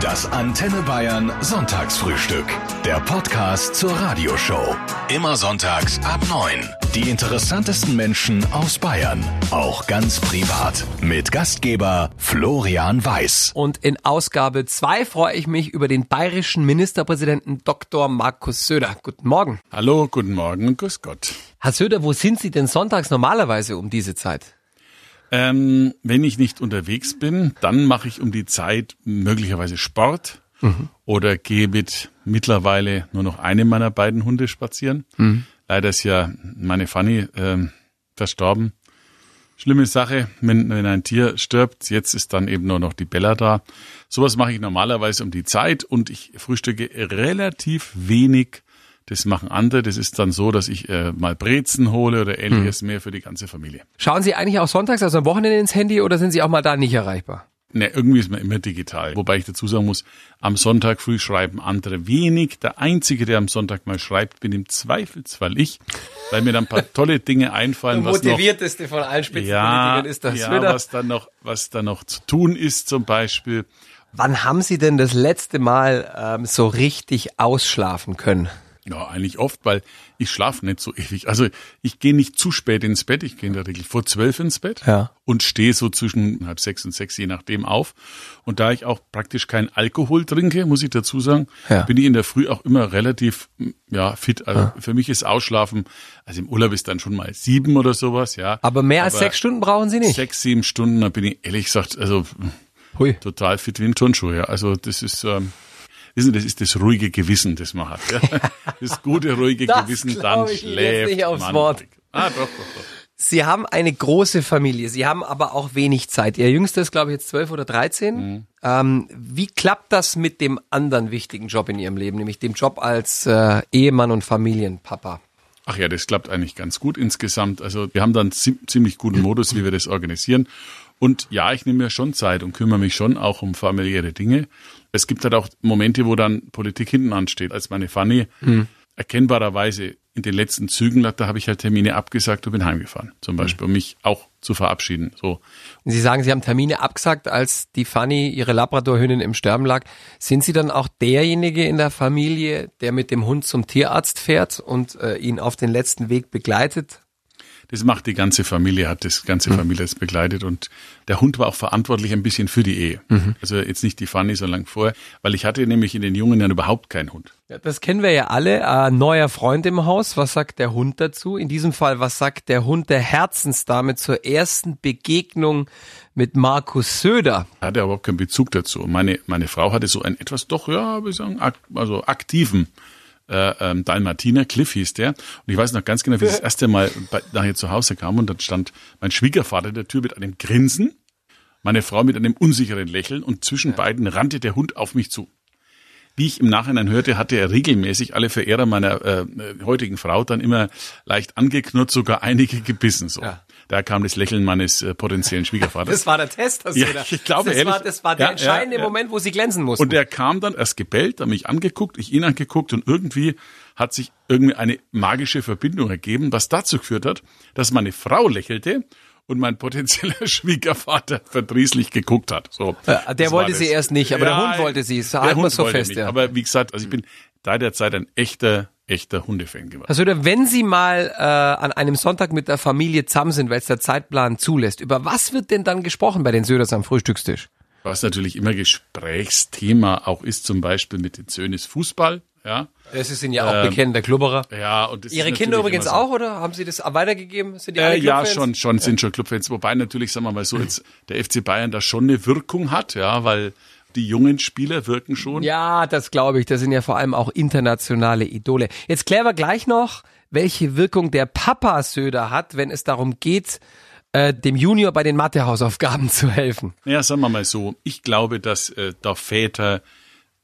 Das Antenne Bayern Sonntagsfrühstück. Der Podcast zur Radioshow. Immer sonntags ab 9. Die interessantesten Menschen aus Bayern. Auch ganz privat. Mit Gastgeber Florian Weiß. Und in Ausgabe 2 freue ich mich über den bayerischen Ministerpräsidenten Dr. Markus Söder. Guten Morgen. Hallo, guten Morgen grüß Gott. Herr Söder, wo sind Sie denn sonntags normalerweise um diese Zeit? Ähm, wenn ich nicht unterwegs bin, dann mache ich um die Zeit möglicherweise Sport mhm. oder gehe mit mittlerweile nur noch einem meiner beiden Hunde spazieren. Mhm. Leider ist ja meine Fanny ähm, verstorben. Schlimme Sache, wenn, wenn ein Tier stirbt. Jetzt ist dann eben nur noch die Bella da. Sowas mache ich normalerweise um die Zeit und ich frühstücke relativ wenig das machen andere. Das ist dann so, dass ich äh, mal Brezen hole oder ähnliches mhm. mehr für die ganze Familie. Schauen Sie eigentlich auch sonntags, also am Wochenende ins Handy oder sind Sie auch mal da nicht erreichbar? Ne, irgendwie ist man immer digital. Wobei ich dazu sagen muss, am Sonntag früh schreiben andere wenig. Der Einzige, der am Sonntag mal schreibt, bin im Zweifelsfall ich, weil mir dann ein paar tolle Dinge einfallen. Der motivierteste noch, von allen Spitzenpolitikern ja, ist das ja, wieder. was dann noch, was dann noch zu tun ist zum Beispiel. Wann haben Sie denn das letzte Mal ähm, so richtig ausschlafen können? Ja, eigentlich oft, weil ich schlafe nicht so ewig. Also ich gehe nicht zu spät ins Bett. Ich gehe in der Regel vor zwölf ins Bett ja. und stehe so zwischen halb sechs und sechs, je nachdem, auf. Und da ich auch praktisch kein Alkohol trinke, muss ich dazu sagen, ja. bin ich in der Früh auch immer relativ ja fit. Also ja. für mich ist Ausschlafen, also im Urlaub ist dann schon mal sieben oder sowas, ja. Aber mehr als sechs Stunden brauchen Sie nicht? Sechs, sieben Stunden, da bin ich ehrlich gesagt, also Hui. total fit wie ein Turnschuh. Ja. Also das ist... Ähm, Wissen, das ist das ruhige Gewissen, das man hat. Ja? Das gute, ruhige das Gewissen, dann ich schläft nicht aufs man. Wort. Ah, doch, doch, doch. Sie haben eine große Familie, Sie haben aber auch wenig Zeit. Ihr Jüngster ist, glaube ich, jetzt zwölf oder dreizehn. Mhm. Ähm, wie klappt das mit dem anderen wichtigen Job in Ihrem Leben, nämlich dem Job als äh, Ehemann und Familienpapa? Ach ja, das klappt eigentlich ganz gut insgesamt. Also wir haben dann ziemlich guten Modus, wie wir das organisieren. Und ja, ich nehme mir schon Zeit und kümmere mich schon auch um familiäre Dinge. Es gibt halt auch Momente, wo dann Politik hinten ansteht. Als meine Fanny mhm. erkennbarerweise in den letzten Zügen lag, da habe ich halt Termine abgesagt und bin heimgefahren, zum Beispiel, um mich auch zu verabschieden. So. Sie sagen, Sie haben Termine abgesagt, als die Fanny, Ihre Labradorhündin, im Sterben lag. Sind Sie dann auch derjenige in der Familie, der mit dem Hund zum Tierarzt fährt und äh, ihn auf den letzten Weg begleitet? Das macht die ganze Familie, hat das ganze mhm. Familie das begleitet und der Hund war auch verantwortlich ein bisschen für die Ehe. Mhm. Also jetzt nicht die Fanny so lang vorher, weil ich hatte nämlich in den jungen Jahren überhaupt keinen Hund. Ja, das kennen wir ja alle. Ein neuer Freund im Haus. Was sagt der Hund dazu? In diesem Fall, was sagt der Hund der Herzensdame zur ersten Begegnung mit Markus Söder? Er hatte überhaupt keinen Bezug dazu. Meine, meine Frau hatte so einen etwas doch, ja, wie sagen, also aktiven äh, ähm, Dalmatiner, Cliff hieß der. Und ich weiß noch ganz genau, wie ich das erste Mal bei, nachher zu Hause kam und dann stand mein Schwiegervater in der Tür mit einem Grinsen, meine Frau mit einem unsicheren Lächeln und zwischen ja. beiden rannte der Hund auf mich zu. Wie ich im Nachhinein hörte, hatte er regelmäßig alle Verehrer meiner äh, heutigen Frau dann immer leicht angeknurrt, sogar einige gebissen. So. Ja. Da kam das Lächeln meines äh, potenziellen Schwiegervaters. Das war der Test, hast ja. Ich glaube, das ehrlich, war, das war der ja, entscheidende ja, Moment, wo sie glänzen mussten. Und er kam dann erst gebellt, hat mich angeguckt, ich ihn angeguckt und irgendwie hat sich irgendwie eine magische Verbindung ergeben, was dazu geführt hat, dass meine Frau lächelte und mein potenzieller Schwiegervater verdrießlich geguckt hat. So, ja, der wollte sie erst nicht, aber ja, der Hund wollte sie. So der Hund so fest, mich. Ja. Aber wie gesagt, also ich bin da der Zeit ein echter echter Hundefan geworden. Also wenn Sie mal äh, an einem Sonntag mit der Familie zusammen sind, weil es der Zeitplan zulässt, über was wird denn dann gesprochen bei den Söders am Frühstückstisch? Was natürlich immer Gesprächsthema auch ist, zum Beispiel mit den Söhnen Fußball. Ja. Das ist Ihnen ja auch ähm, bekannt, der Klubberer. Ja, und Ihre Kinder übrigens so. auch, oder? Haben Sie das weitergegeben? Sind die äh, ja, schon, schon, sind schon Clubfans. Wobei natürlich, sagen wir mal so, jetzt der FC Bayern da schon eine Wirkung hat, ja, weil die jungen Spieler wirken schon. Ja, das glaube ich. Das sind ja vor allem auch internationale Idole. Jetzt klären wir gleich noch, welche Wirkung der Papa Söder hat, wenn es darum geht, äh, dem Junior bei den Mathehausaufgaben zu helfen. Ja, sagen wir mal so. Ich glaube, dass äh, da Väter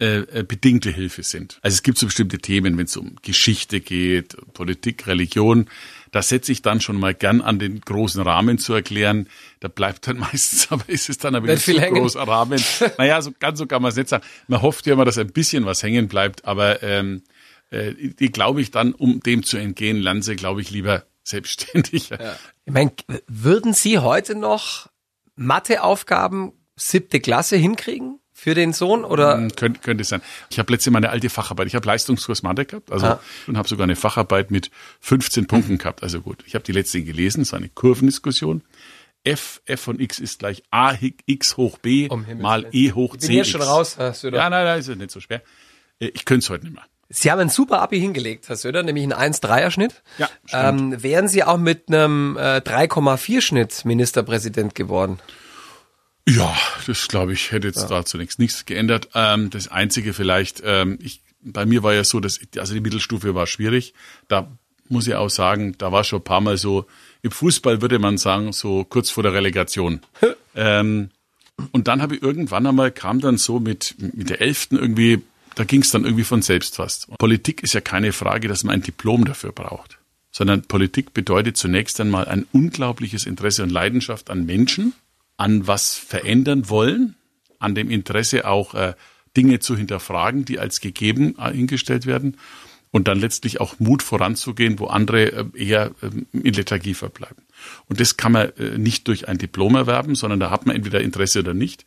äh, äh, bedingte Hilfe sind. Also es gibt so bestimmte Themen, wenn es um Geschichte geht, Politik, Religion, da setze ich dann schon mal gern an den großen Rahmen zu erklären. Da bleibt dann meistens, aber ist es dann aber nicht so großer Rahmen. Naja, so ganz so kann man es nicht sagen. Man hofft ja immer, dass ein bisschen was hängen bleibt, aber ähm, äh, die glaube ich dann, um dem zu entgehen, lernen sie, glaube ich, lieber selbstständig. Ja. Ich meine, würden Sie heute noch Matheaufgaben siebte Klasse hinkriegen? Für den Sohn oder? Hm, könnte, könnte sein. Ich habe letzte Mal eine alte Facharbeit. Ich habe Leistungskurs Mathe gehabt, also Ah. und habe sogar eine Facharbeit mit 15 Punkten gehabt. Also gut, ich habe die letzte gelesen, so eine Kurvendiskussion. F, f von x ist gleich a x hoch b Um mal e hoch Ich c. bin hier schon raus, Herr Söder. Ja, nein, nein, ist ja nicht so schwer. Äh, Ich könnte es heute nicht mehr. Sie haben ein super Abi hingelegt, Herr Söder, nämlich einen 1-3er-Schnitt. Ja, stimmt. ähm, Wären Sie auch mit einem äh, 3,4-Schnitt Ministerpräsident geworden? Ja, das glaube ich, hätte jetzt da zunächst nichts geändert. Ähm, das Einzige vielleicht, ähm, ich, bei mir war ja so, dass also die Mittelstufe war schwierig. Da muss ich auch sagen, da war schon ein paar Mal so, im Fußball würde man sagen, so kurz vor der Relegation. ähm, und dann habe ich irgendwann einmal, kam dann so mit, mit der Elften irgendwie, da ging es dann irgendwie von selbst fast. Politik ist ja keine Frage, dass man ein Diplom dafür braucht, sondern Politik bedeutet zunächst einmal ein unglaubliches Interesse und Leidenschaft an Menschen, an was verändern wollen, an dem Interesse auch äh, Dinge zu hinterfragen, die als gegeben äh, hingestellt werden und dann letztlich auch Mut voranzugehen, wo andere äh, eher ähm, in Lethargie verbleiben. Und das kann man äh, nicht durch ein Diplom erwerben, sondern da hat man entweder Interesse oder nicht.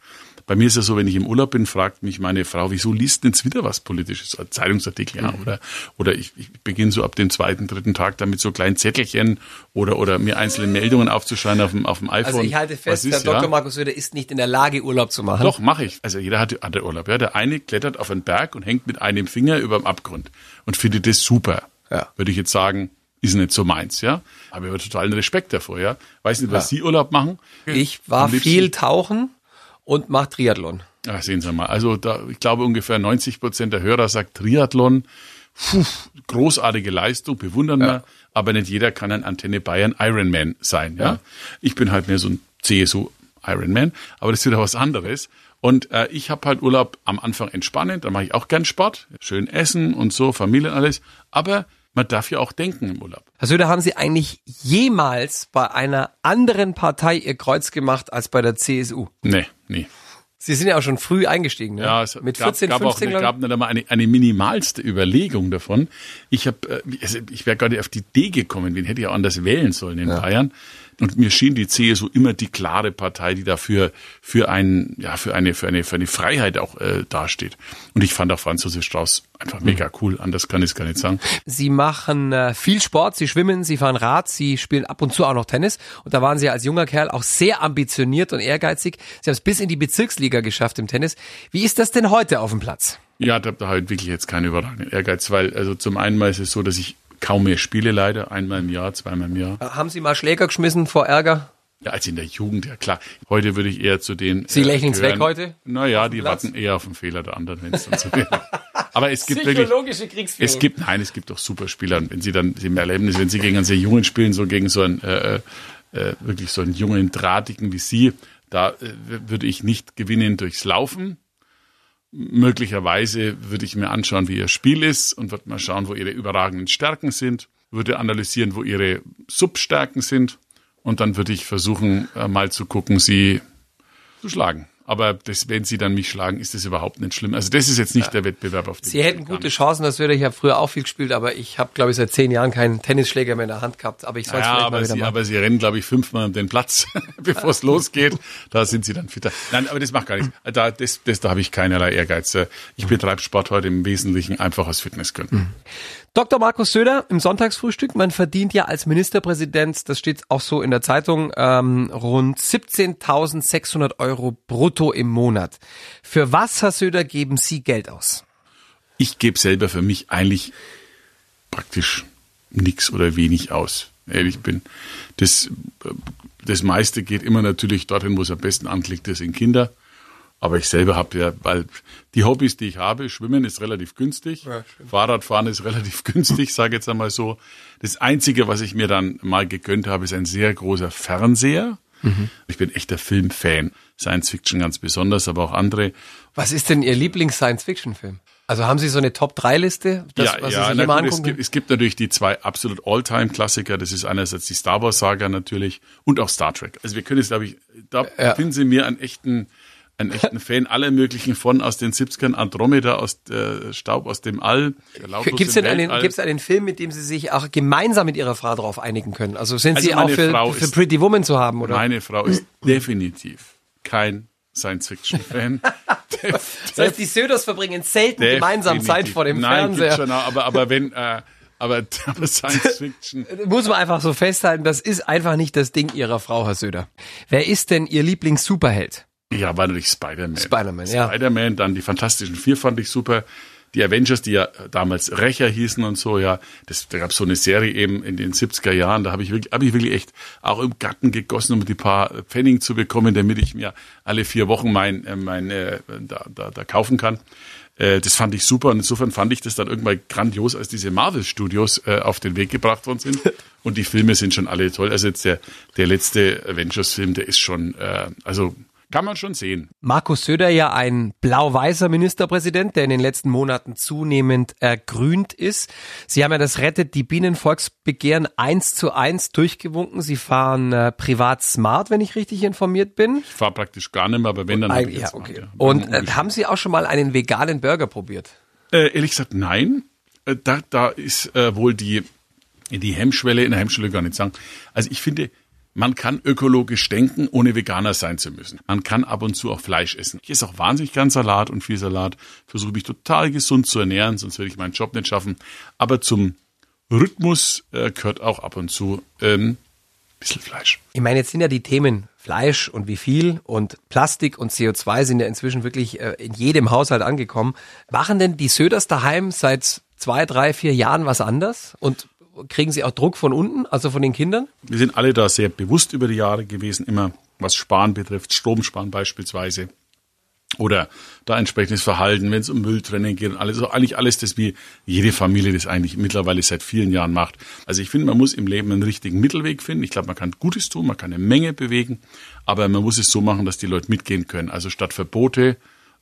Bei mir ist es so, wenn ich im Urlaub bin, fragt mich meine Frau, wieso liest denn jetzt wieder was Politisches, ein Zeitungsartikel, ja, oder, oder ich, ich beginne so ab dem zweiten, dritten Tag damit so kleinen Zettelchen oder, oder mir einzelne Meldungen aufzuschreiben auf dem, auf dem iPhone. Also ich halte fest, ist, Herr Dr. ja? Markus Söder ist nicht in der Lage, Urlaub zu machen. Doch, mache ich. Also jeder hat andere Urlaub. Ja. Der eine klettert auf einen Berg und hängt mit einem Finger über dem Abgrund und findet das super. Ja. Würde ich jetzt sagen, ist nicht so meins, ja. Aber ich habe totalen Respekt davor, ja. Weiß nicht, was Sie Urlaub machen. Ich war viel tauchen und mache Triathlon. Ja, sehen Sie mal. Also da, ich glaube ungefähr 90 Prozent der Hörer sagt Triathlon. Puh, großartige Leistung, bewundern wir. Aber nicht jeder kann ein Antenne Bayern Ironman sein. Ja? Ich bin halt mehr so ein CSU Ironman, aber das ist wieder was anderes. Und äh, ich habe halt Urlaub am Anfang entspannend, da mache ich auch gern Sport, schön essen und so, Familie und alles. Aber man darf ja auch denken im Urlaub. Herr Söder, haben Sie eigentlich jemals bei einer anderen Partei Ihr Kreuz gemacht als bei der CSU? Nee, nee. Sie sind ja auch schon früh eingestiegen, ne? Ja, es Mit gab, 14, gab 15, auch ich. gab nicht einmal eine, eine minimalste Überlegung davon. Ich habe, äh, ich wäre gerade auf die Idee gekommen, wen hätte ich auch anders wählen sollen in Bayern. Und mir schien die CSU immer die klare Partei, die dafür für ein, ja, für eine, für eine, für eine Freiheit auch äh, dasteht. Und ich fand auch Franz Josef Strauß einfach mega cool. Anders kann ich es gar nicht sagen. Sie machen äh, viel Sport, Sie schwimmen, Sie fahren Rad, Sie spielen ab und zu auch noch Tennis. Und da waren Sie als junger Kerl auch sehr ambitioniert und ehrgeizig. Sie haben es bis in die Bezirksliga geschafft im Tennis. Wie ist das denn heute auf dem Platz? Ja, da, da halt wirklich jetzt keine überragenden Ehrgeiz, weil also zum einen mal ist es so, dass ich kaum mehr spiele leider, einmal im Jahr, zweimal im Jahr. Äh, Haben Sie mal Schläger geschmissen vor Ärger? Ja, als in der Jugend, ja klar. Heute würde ich eher zu den. Sie lächeln's gehören. weg heute? Naja, die Platz? warten eher auf den Fehler der anderen, wenn es dann so wäre. Aber es gibt wirklich. Kriegsführung. Es gibt, nein, es gibt auch Superspieler. Und wenn sie dann, sie erleben das, wenn sie gegen einen sehr jungen spielen, so gegen so einen, äh, äh, wirklich so einen jungen, drahtigen wie sie, da äh, würde ich nicht gewinnen durchs Laufen. Möglicherweise würde ich mir anschauen, wie ihr Spiel ist und würde mal schauen, wo ihre überragenden Stärken sind, würde analysieren, wo ihre Substärken sind und dann würde ich versuchen, äh, mal zu gucken, sie zu schlagen. Aber das, wenn sie dann mich schlagen, ist das überhaupt nicht schlimm. Also das ist jetzt nicht der Wettbewerb, auf den Sie hätten gute. Chancen, das würde ich habe früher auch viel gespielt, aber ich habe, glaube ich, seit zehn Jahren keinen Tennisschläger mehr in der Hand gehabt. Aber ich soll es Ja, vielleicht aber mal wieder sie, machen. aber sie rennen, glaube ich, fünfmal um den Platz, bevor es losgeht. Da sind sie dann fitter. Nein, aber das macht gar nichts. Da, das, das, da habe ich keinerlei Ehrgeiz. Ich betreibe Sport heute im Wesentlichen einfach aus Fitnessgründen. Dr. Markus Söder im Sonntagsfrühstück. Man verdient ja als Ministerpräsident, das steht auch so in der Zeitung, ähm, rund 17.600 Euro brutto im Monat. Für was, Herr Söder, geben Sie Geld aus? Ich gebe selber für mich eigentlich praktisch nichts oder wenig aus. Ehrlich bin. Das, das meiste geht immer natürlich dorthin, wo es am besten anklickt, das sind Kinder. Aber ich selber habe ja, weil die Hobbys, die ich habe, Schwimmen ist relativ günstig, Ja. Fahrradfahren ist relativ günstig, sage jetzt einmal so. Das Einzige, was ich mir dann mal gegönnt habe, ist ein sehr großer Fernseher. Ich bin echter Filmfan. Science Fiction ganz besonders, aber auch andere. Was ist denn Ihr Lieblings-Science-Fiction-Film? Also haben Sie so eine Top-3-Liste, das, was Sie sich na immer gut, es, gibt, es gibt natürlich die zwei absolut All-Time-Klassiker. Das ist einerseits die Star Wars-Saga natürlich und auch Star Trek. Also wir können jetzt, glaube ich, da Ja. finden Sie mir einen echten, einen echten Fan aller möglichen von aus den 70ern, Andromeda, aus äh, Staub aus dem All. Gibt es denn einen, gibt's einen Film, mit dem Sie sich auch gemeinsam mit Ihrer Frau darauf einigen können? Also sind Also Sie auch für, Frau für Pretty Woman zu haben, oder? Meine Frau ist definitiv kein Science-Fiction-Fan. das heißt, die Söders verbringen selten gemeinsam Zeit vor dem Nein, Fernseher. Schon, aber, aber wenn, äh, aber, aber Science-Fiction. Muss man einfach so festhalten, das ist einfach nicht das Ding ihrer Frau, Herr Söder. Wer ist denn Ihr Lieblings-Superheld? Ja, war natürlich Spider-Man. Spider-Man, ja. Spider-Man, dann die Fantastischen Vier fand ich super. Die Avengers, die ja damals Rächer hießen und so, ja, das, da gab es so eine Serie eben in den 70er Jahren, da habe ich wirklich, habe ich wirklich echt auch im Garten gegossen, um die paar Pfennig zu bekommen, damit ich mir alle vier Wochen mein, äh, mein äh, da, da, da kaufen kann. Äh, das fand ich super und insofern fand ich das dann irgendwann grandios, als diese Marvel-Studios äh, auf den Weg gebracht worden sind. Und die Filme sind schon alle toll. Also jetzt der, der letzte Avengers-Film, der ist schon, äh, also kann man schon sehen. Markus Söder ja ein blau-weißer Ministerpräsident, der in den letzten Monaten zunehmend ergrünt ist. Sie haben ja das Rettet die Bienenvolksbegehren eins zu eins durchgewunken. Sie fahren äh, privat smart, wenn ich richtig informiert bin. Ich fahre praktisch gar nicht mehr, aber wenn dann. Ein, ja, okay. Mal, ja. Und äh, haben Sie auch schon mal einen veganen Burger probiert? Äh, ehrlich gesagt, nein. Äh, da, da ist äh, wohl die, die Hemmschwelle, in der Hemmschwelle gar nicht sagen. Also ich finde, man kann ökologisch denken, ohne Veganer sein zu müssen. Man kann ab und zu auch Fleisch essen. Ich esse auch wahnsinnig gern Salat und viel Salat. Versuche mich total gesund zu ernähren, sonst würde ich meinen Job nicht schaffen. Aber zum Rhythmus äh, gehört auch ab und zu ähm, bisschen Fleisch. Ich meine, jetzt sind ja die Themen Fleisch und wie viel und Plastik und CO2 sind ja inzwischen wirklich äh, in jedem Haushalt angekommen. Machen denn die Söders daheim seit zwei, drei, vier Jahren was anders? Und kriegen Sie auch Druck von unten, also von den Kindern? Wir sind alle da sehr bewusst über die Jahre gewesen, immer was Sparen betrifft, Stromsparen beispielsweise. Oder da entsprechendes Verhalten, wenn es um Mülltrennung geht und alles, also eigentlich alles, das wie jede Familie das eigentlich mittlerweile seit vielen Jahren macht. Also ich finde, man muss im Leben einen richtigen Mittelweg finden. Ich glaube, man kann Gutes tun, man kann eine Menge bewegen, aber man muss es so machen, dass die Leute mitgehen können. Also statt Verbote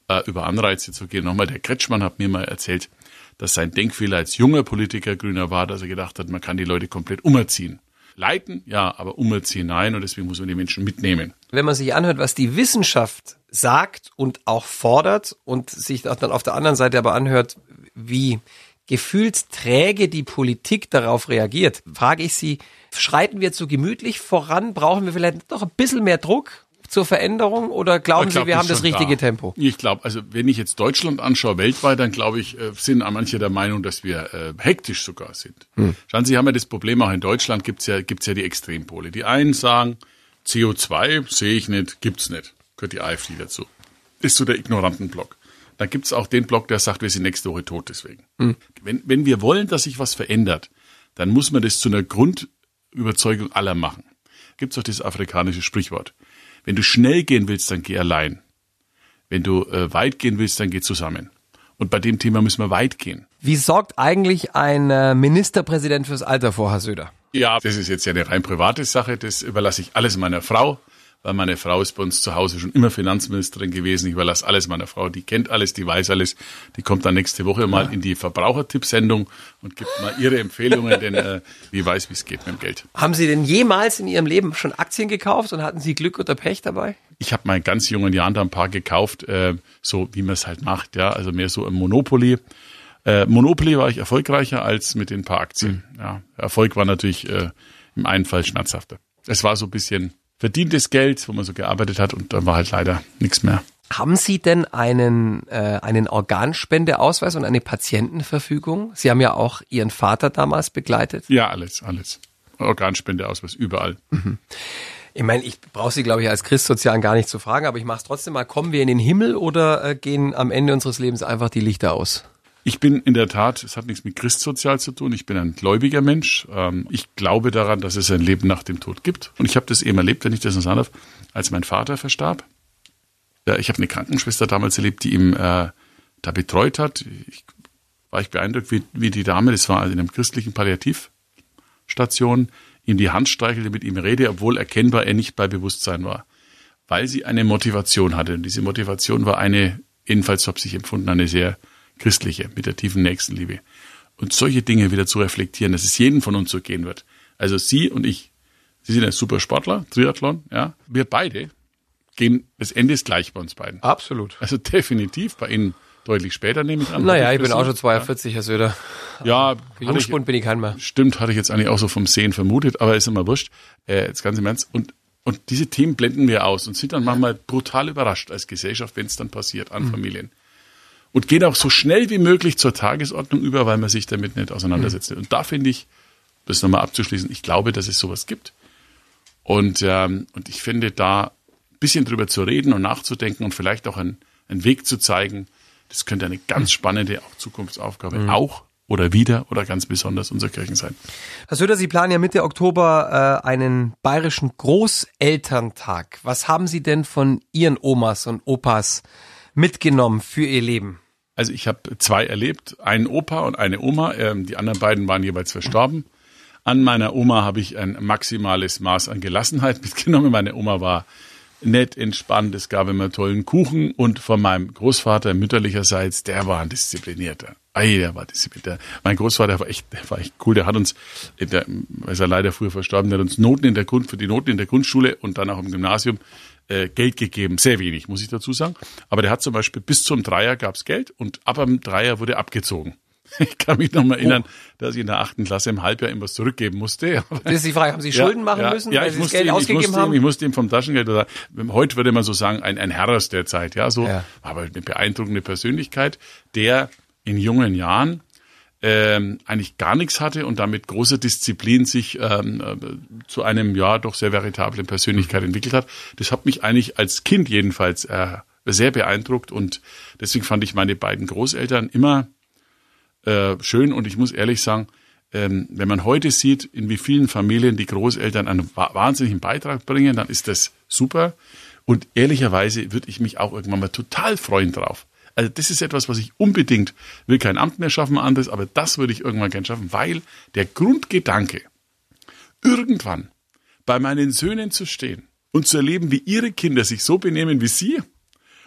äh, über Anreize zu gehen. Nochmal, der Kretschmann hat mir mal erzählt, dass sein Denkfehler als junger Politiker Grüner war, dass er gedacht hat, man kann die Leute komplett umerziehen. Leiten, ja, aber umerziehen, nein, und deswegen muss man die Menschen mitnehmen. Wenn man sich anhört, was die Wissenschaft sagt und auch fordert und sich dann auf der anderen Seite aber anhört, wie gefühlsträge die Politik darauf reagiert, frage ich Sie, schreiten wir zu gemütlich voran? Brauchen wir vielleicht noch ein bisschen mehr Druck? Zur Veränderung oder glauben glaub, Sie, wir haben das richtige da. Tempo? Ich glaube, also wenn ich jetzt Deutschland anschaue, weltweit, dann glaube ich, äh, sind manche der Meinung, dass wir äh, hektisch sogar sind. Hm. Schauen Sie, haben ja das Problem auch in Deutschland, gibt's ja, gibt's ja die Extrempole. Die einen sagen, CO2 sehe ich nicht, gibt's nicht. Gehört die AfD dazu. Ist so der ignoranten Block. Dann gibt's auch den Block, der sagt, wir sind nächste Woche tot deswegen. Hm. Wenn, wenn wir wollen, dass sich was verändert, dann muss man das zu einer Grundüberzeugung aller machen. Gibt's auch dieses afrikanische Sprichwort. Wenn du schnell gehen willst, dann geh allein. Wenn du äh, weit gehen willst, dann geh zusammen. Und bei dem Thema müssen wir weit gehen. Wie sorgt eigentlich ein äh, Ministerpräsident fürs Alter vor, Herr Söder? Ja, das ist jetzt ja eine rein private Sache. Das überlasse ich alles meiner Frau weil meine Frau ist bei uns zu Hause schon immer Finanzministerin gewesen. Ich überlasse alles meiner Frau. Die kennt alles, die weiß alles. Die kommt dann nächste Woche mal in die Verbrauchertippsendung und gibt mal ihre Empfehlungen, denn äh, die weiß, wie es geht mit dem Geld. Haben Sie denn jemals in Ihrem Leben schon Aktien gekauft und hatten Sie Glück oder Pech dabei? Ich habe in ganz jungen Jahren da ein paar gekauft, äh, so wie man es halt macht, ja, also mehr so im Monopoly. Äh, Monopoly war ich erfolgreicher als mit den paar Aktien. Mhm. Ja, Erfolg war natürlich äh, im einen Fall schmerzhafter. Es war so ein bisschen verdientes Geld, wo man so gearbeitet hat und dann war halt leider nichts mehr. Haben Sie denn einen, äh, einen Organspendeausweis und eine Patientenverfügung? Sie haben ja auch Ihren Vater damals begleitet. Ja, alles, alles. Organspendeausweis überall. Mhm. Ich meine, ich brauche Sie, glaube ich, als Christsozialen gar nicht zu fragen, aber ich mache es trotzdem mal. Kommen wir in den Himmel oder äh, gehen am Ende unseres Lebens einfach die Lichter aus? Ich bin in der Tat, es hat nichts mit Christsozial zu tun, ich bin ein gläubiger Mensch. Ähm, ich glaube daran, dass es ein Leben nach dem Tod gibt. Und ich habe das eben erlebt, wenn ich das noch sagen darf, als mein Vater verstarb. Ich habe eine Krankenschwester damals erlebt, die ihn äh, da betreut hat. Ich, war ich beeindruckt, wie, wie die Dame, das war in einem christlichen Palliativstation, ihm die Hand streichelte, mit ihm rede, obwohl erkennbar er nicht bei Bewusstsein war. Weil sie eine Motivation hatte. Und diese Motivation war eine, jedenfalls habe ich empfunden, eine sehr christliche, mit der tiefen Nächstenliebe. Und solche Dinge wieder zu reflektieren, dass es jedem von uns so gehen wird. Also Sie und ich, Sie sind ein super Sportler, Triathlon, ja. Wir beide gehen, das Ende ist gleich bei uns beiden. Absolut. Also definitiv bei Ihnen deutlich später nehme ich an. Naja, ich bin auch schon 42, ja. Herr Söder. Ja. Jungspund bin ich kein mehr. Stimmt, hatte ich jetzt eigentlich auch so vom Sehen vermutet, aber ist immer wurscht. Äh, jetzt ganz im Ernst. Und Und diese Themen blenden wir aus und sind dann manchmal brutal überrascht als Gesellschaft, wenn es dann passiert an mhm. Familien. Und gehen auch so schnell wie möglich zur Tagesordnung über, weil man sich damit nicht auseinandersetzt. Mhm. Und da finde ich, das nochmal abzuschließen, ich glaube, dass es sowas gibt. Und, ähm, und ich finde, da ein bisschen drüber zu reden und nachzudenken und vielleicht auch einen, einen Weg zu zeigen, das könnte eine ganz mhm. spannende auch Zukunftsaufgabe mhm. auch oder wieder oder ganz besonders unser Kirchen sein. Herr Söder, Sie planen ja Mitte Oktober äh, einen bayerischen Großelterntag. Was haben Sie denn von Ihren Omas und Opas mitgenommen für Ihr Leben? Also ich habe zwei erlebt, einen Opa und eine Oma. Ähm, die anderen beiden waren jeweils verstorben. An meiner Oma habe ich ein maximales Maß an Gelassenheit mitgenommen. Meine Oma war nett, entspannt, es gab immer tollen Kuchen und von meinem Großvater mütterlicherseits, der war ein disziplinierter. Ei, der war disziplinierter. Mein Großvater war echt, der war echt cool. Der hat uns, der, ist er leider früher verstorben, der hat uns Noten in der Grund, für die Noten in der Grundschule und dann auch im Gymnasium äh, Geld gegeben. Sehr wenig, muss ich dazu sagen. Aber der hat zum Beispiel bis zum Dreier gab's Geld und ab dem Dreier wurde abgezogen. Ich kann mich noch mal erinnern, oh. dass ich in der achten Klasse im Halbjahr ihm was zurückgeben musste. Das ist die Frage, haben Sie Schulden ja, machen ja, müssen, ja, weil Sie das Geld ihm, ausgegeben ich haben? Ihm, ich musste ihm vom Taschengeld, oder heute würde man so sagen, ein, ein Herr aus der Zeit, ja, so, aber eine beeindruckende Persönlichkeit, der in jungen Jahren ähm, eigentlich gar nichts hatte und damit großer Disziplin sich ähm, äh, zu einem ja doch sehr veritablen Persönlichkeit mhm. entwickelt hat. Das hat mich eigentlich als Kind jedenfalls äh, sehr beeindruckt und deswegen fand ich meine beiden Großeltern immer äh, schön und ich muss ehrlich sagen, ähm, wenn man heute sieht, in wie vielen Familien die Großeltern einen wahnsinnigen Beitrag bringen, dann ist das super. Und ehrlicherweise würde ich mich auch irgendwann mal total freuen drauf. Also das ist etwas, was ich unbedingt will kein Amt mehr schaffen, anderes, aber das würde ich irgendwann gern schaffen, weil der Grundgedanke, irgendwann bei meinen Söhnen zu stehen und zu erleben, wie ihre Kinder sich so benehmen wie sie,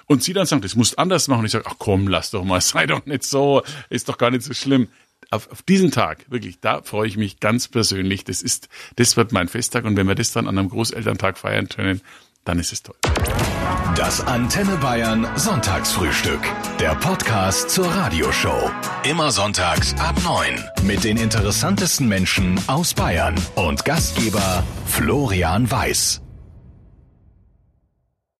und sie dann sagen, das musst anders machen. Ich sage, ach komm, lass doch mal, sei doch nicht so, ist doch gar nicht so schlimm. Auf, auf diesen Tag, wirklich, da freue ich mich ganz persönlich. Das ist, das wird mein Festtag. Und wenn wir das dann an einem Großelterntag feiern können, dann ist es toll. Das Antenne Bayern Sonntagsfrühstück. Der Podcast zur Radioshow. Immer sonntags ab neun Mit den interessantesten Menschen aus Bayern. Und Gastgeber Florian Weiß.